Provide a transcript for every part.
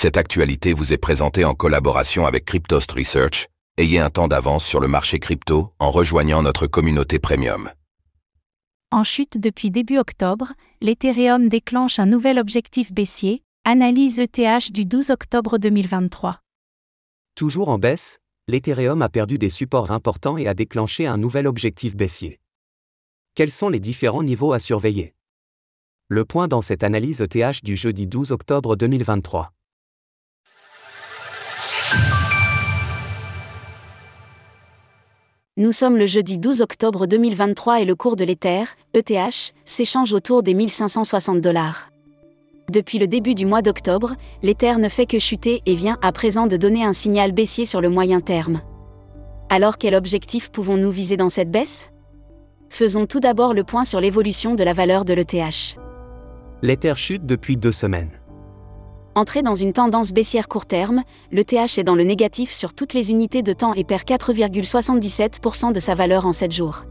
Cette actualité vous est présentée en collaboration avec Cryptost Research. Ayez un temps d'avance sur le marché crypto en rejoignant notre communauté premium. En chute depuis début octobre, l'Ethereum déclenche un nouvel objectif baissier, analyse ETH du 12 octobre 2023. Toujours en baisse, l'Ethereum a perdu des supports importants et a déclenché un nouvel objectif baissier. Quels sont les différents niveaux à surveiller? Le point dans cette analyse ETH du jeudi 12 octobre 2023. Nous sommes le jeudi 12 octobre 2023 et le cours de l'Ether, ETH, s'échange autour des 1560 dollars. Depuis le début du mois d'octobre, l'Ether ne fait que chuter et vient à présent de donner un signal baissier sur le moyen terme. Alors quel objectif pouvons-nous viser dans cette baisse? Faisons tout d'abord le point sur l'évolution de la valeur de l'ETH. L'Ether chute depuis deux semaines. Entré dans une tendance baissière court terme, le TH est dans le négatif sur toutes les unités de temps et perd 4,77% de sa valeur en 7 jours.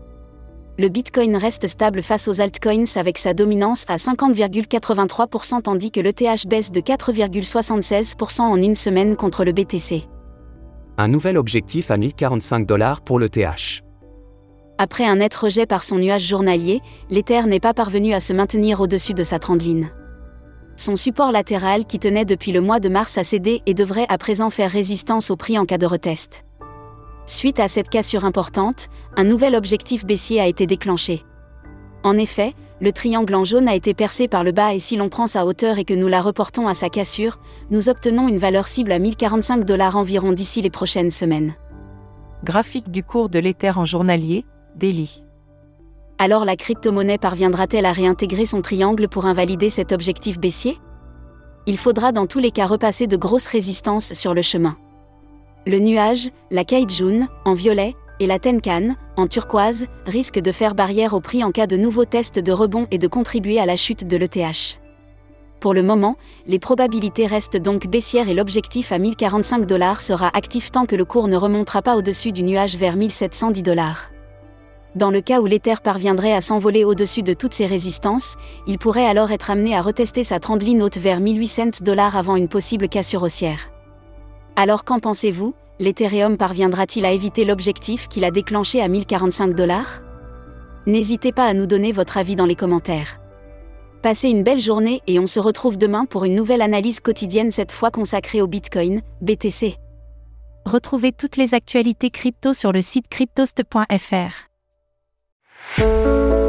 Le Bitcoin reste stable face aux altcoins avec sa dominance à 50,83% tandis que le TH baisse de 4,76% en une semaine contre le BTC. Un nouvel objectif à 1045 dollars pour le TH. Après un net rejet par son nuage journalier, l'Ether n'est pas parvenu à se maintenir au-dessus de sa trendline. Son support latéral qui tenait depuis le mois de mars a cédé et devrait à présent faire résistance au prix en cas de retest. Suite à cette cassure importante, un nouvel objectif baissier a été déclenché. En effet, le triangle en jaune a été percé par le bas et si l'on prend sa hauteur et que nous la reportons à sa cassure, nous obtenons une valeur cible à 1045 dollars environ d'ici les prochaines semaines. Graphique du cours de l'Ether en journalier, Daily alors la crypto-monnaie parviendra-t-elle à réintégrer son triangle pour invalider cet objectif baissier? Il faudra dans tous les cas repasser de grosses résistances sur le chemin. Le nuage, la Kaijun, en violet, et la Tenkan, en turquoise, risquent de faire barrière au prix en cas de nouveaux tests de rebond et de contribuer à la chute de l'ETH. Pour le moment, les probabilités restent donc baissières et l'objectif à 1045 dollars sera actif tant que le cours ne remontera pas au-dessus du nuage vers 1710 dollars. Dans le cas où l'Ether parviendrait à s'envoler au-dessus de toutes ces résistances, il pourrait alors être amené à retester sa trendline haute vers 1800 dollars avant une possible cassure haussière. Alors qu'en pensez-vous? L'Ethereum parviendra-t-il à éviter l'objectif qu'il a déclenché à 1045 dollars? N'hésitez pas à nous donner votre avis dans les commentaires. Passez une belle journée et on se retrouve demain pour une nouvelle analyse quotidienne cette fois consacrée au Bitcoin, BTC. Retrouvez toutes les actualités crypto sur le site cryptost.fr. Música